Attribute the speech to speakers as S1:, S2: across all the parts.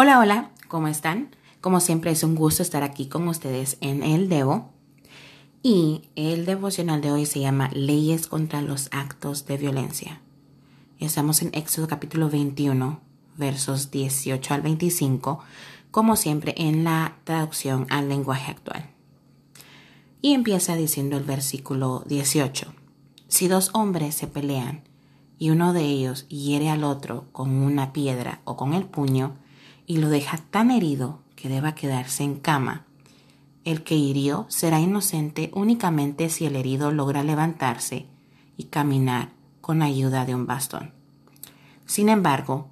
S1: Hola, hola, ¿cómo están? Como siempre es un gusto estar aquí con ustedes en el Devo. Y el devocional de hoy se llama Leyes contra los actos de violencia. Estamos en Éxodo capítulo 21, versos 18 al 25, como siempre en la traducción al lenguaje actual. Y empieza diciendo el versículo 18. Si dos hombres se pelean y uno de ellos hiere al otro con una piedra o con el puño, y lo deja tan herido que deba quedarse en cama. El que hirió será inocente únicamente si el herido logra levantarse y caminar con ayuda de un bastón. Sin embargo,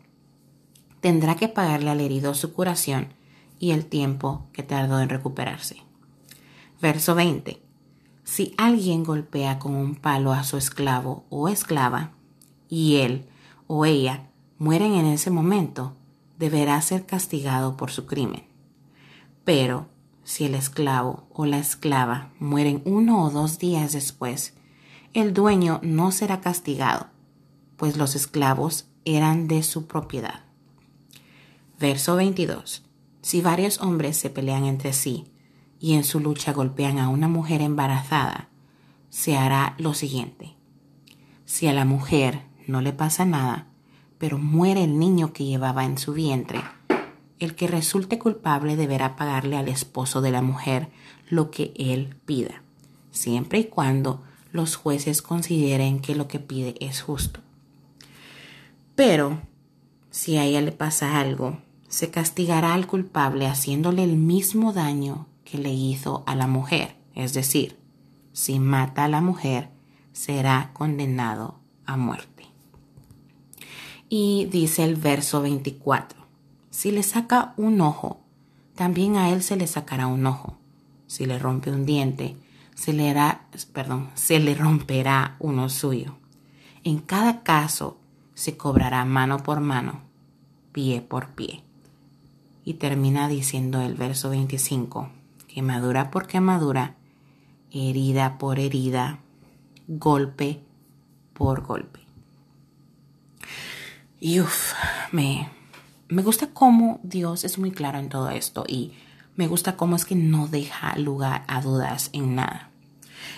S1: tendrá que pagarle al herido su curación y el tiempo que tardó en recuperarse. Verso 20. Si alguien golpea con un palo a su esclavo o esclava, y él o ella mueren en ese momento, deberá ser castigado por su crimen. Pero si el esclavo o la esclava mueren uno o dos días después, el dueño no será castigado, pues los esclavos eran de su propiedad. Verso 22. Si varios hombres se pelean entre sí y en su lucha golpean a una mujer embarazada, se hará lo siguiente. Si a la mujer no le pasa nada, pero muere el niño que llevaba en su vientre, el que resulte culpable deberá pagarle al esposo de la mujer lo que él pida, siempre y cuando los jueces consideren que lo que pide es justo. Pero, si a ella le pasa algo, se castigará al culpable haciéndole el mismo daño que le hizo a la mujer, es decir, si mata a la mujer, será condenado a muerte. Y dice el verso 24, si le saca un ojo, también a él se le sacará un ojo. Si le rompe un diente, se le, hará, perdón, se le romperá uno suyo. En cada caso se cobrará mano por mano, pie por pie. Y termina diciendo el verso 25, quemadura por quemadura, herida por herida, golpe por golpe. Y uff, me, me gusta cómo Dios es muy claro en todo esto y me gusta cómo es que no deja lugar a dudas en nada.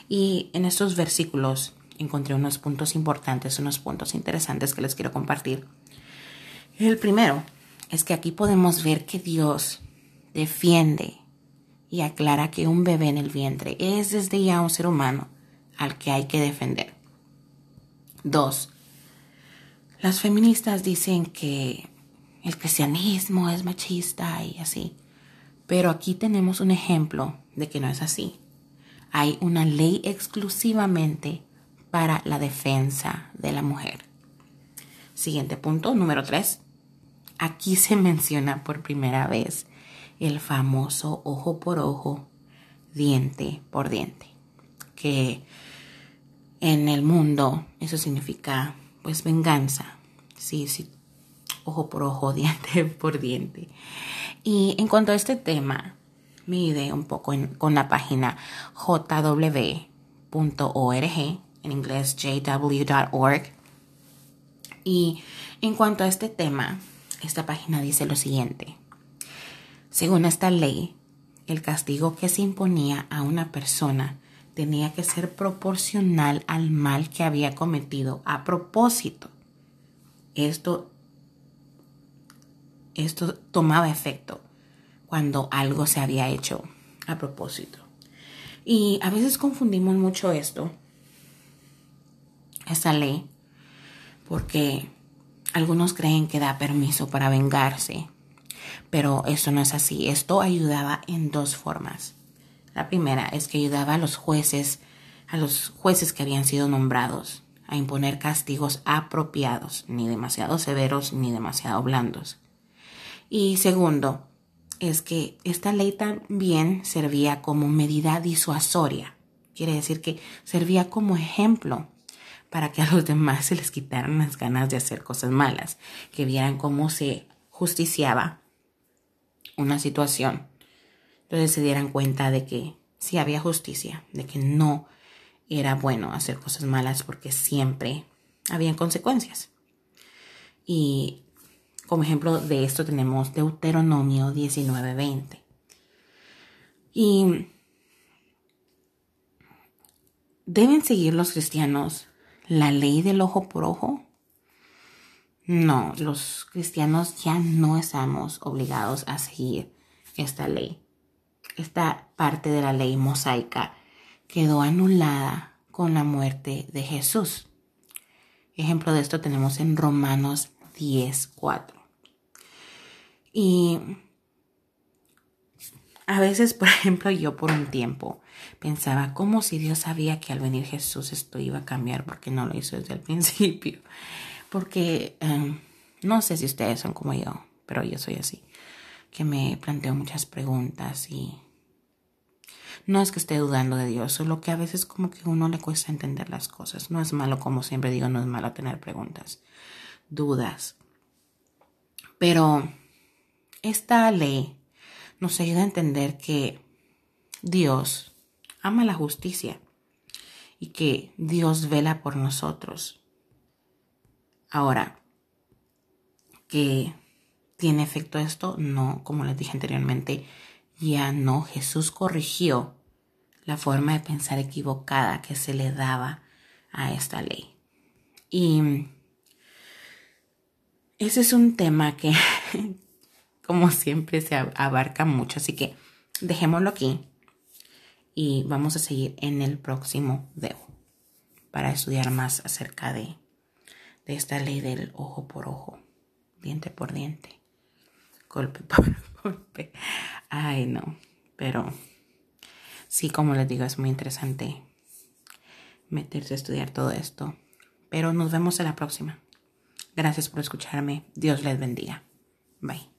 S1: Y en estos versículos encontré unos puntos importantes, unos puntos interesantes que les quiero compartir. El primero es que aquí podemos ver que Dios defiende y aclara que un bebé en el vientre es desde ya un ser humano al que hay que defender. Dos, las feministas dicen que el cristianismo es machista y así, pero aquí tenemos un ejemplo de que no es así. Hay una ley exclusivamente para la defensa de la mujer. Siguiente punto, número tres. Aquí se menciona por primera vez el famoso ojo por ojo, diente por diente, que en el mundo eso significa pues venganza. Sí, sí, ojo por ojo, diente por diente. Y en cuanto a este tema, me idea un poco con la página jw.org, en inglés jw.org. Y en cuanto a este tema, esta página dice lo siguiente. Según esta ley, el castigo que se imponía a una persona tenía que ser proporcional al mal que había cometido a propósito. Esto, esto tomaba efecto cuando algo se había hecho a propósito. Y a veces confundimos mucho esto, esta ley, porque algunos creen que da permiso para vengarse, pero eso no es así. Esto ayudaba en dos formas. La primera es que ayudaba a los jueces, a los jueces que habían sido nombrados, a imponer castigos apropiados, ni demasiado severos ni demasiado blandos. Y segundo, es que esta ley también servía como medida disuasoria. Quiere decir que servía como ejemplo para que a los demás se les quitaran las ganas de hacer cosas malas, que vieran cómo se justiciaba una situación entonces se dieran cuenta de que sí había justicia, de que no era bueno hacer cosas malas porque siempre habían consecuencias. Y como ejemplo de esto tenemos Deuteronomio 19:20. Y ¿Deben seguir los cristianos la ley del ojo por ojo? No, los cristianos ya no estamos obligados a seguir esta ley. Esta parte de la ley mosaica quedó anulada con la muerte de Jesús. Ejemplo de esto tenemos en Romanos 10:4. Y a veces, por ejemplo, yo por un tiempo pensaba como si Dios sabía que al venir Jesús esto iba a cambiar porque no lo hizo desde el principio. Porque em, no sé si ustedes son como yo, pero yo soy así, que me planteo muchas preguntas y no es que esté dudando de Dios, solo que a veces como que uno le cuesta entender las cosas. No es malo, como siempre digo, no es malo tener preguntas, dudas. Pero esta ley nos ayuda a entender que Dios ama la justicia y que Dios vela por nosotros. Ahora, ¿que tiene efecto esto? No, como les dije anteriormente, ya no. Jesús corrigió la forma de pensar equivocada que se le daba a esta ley. Y ese es un tema que, como siempre, se abarca mucho. Así que dejémoslo aquí y vamos a seguir en el próximo video para estudiar más acerca de, de esta ley del ojo por ojo, diente por diente, golpe por golpe. Ay, no, pero sí, como les digo, es muy interesante meterse a estudiar todo esto. Pero nos vemos en la próxima. Gracias por escucharme. Dios les bendiga. Bye.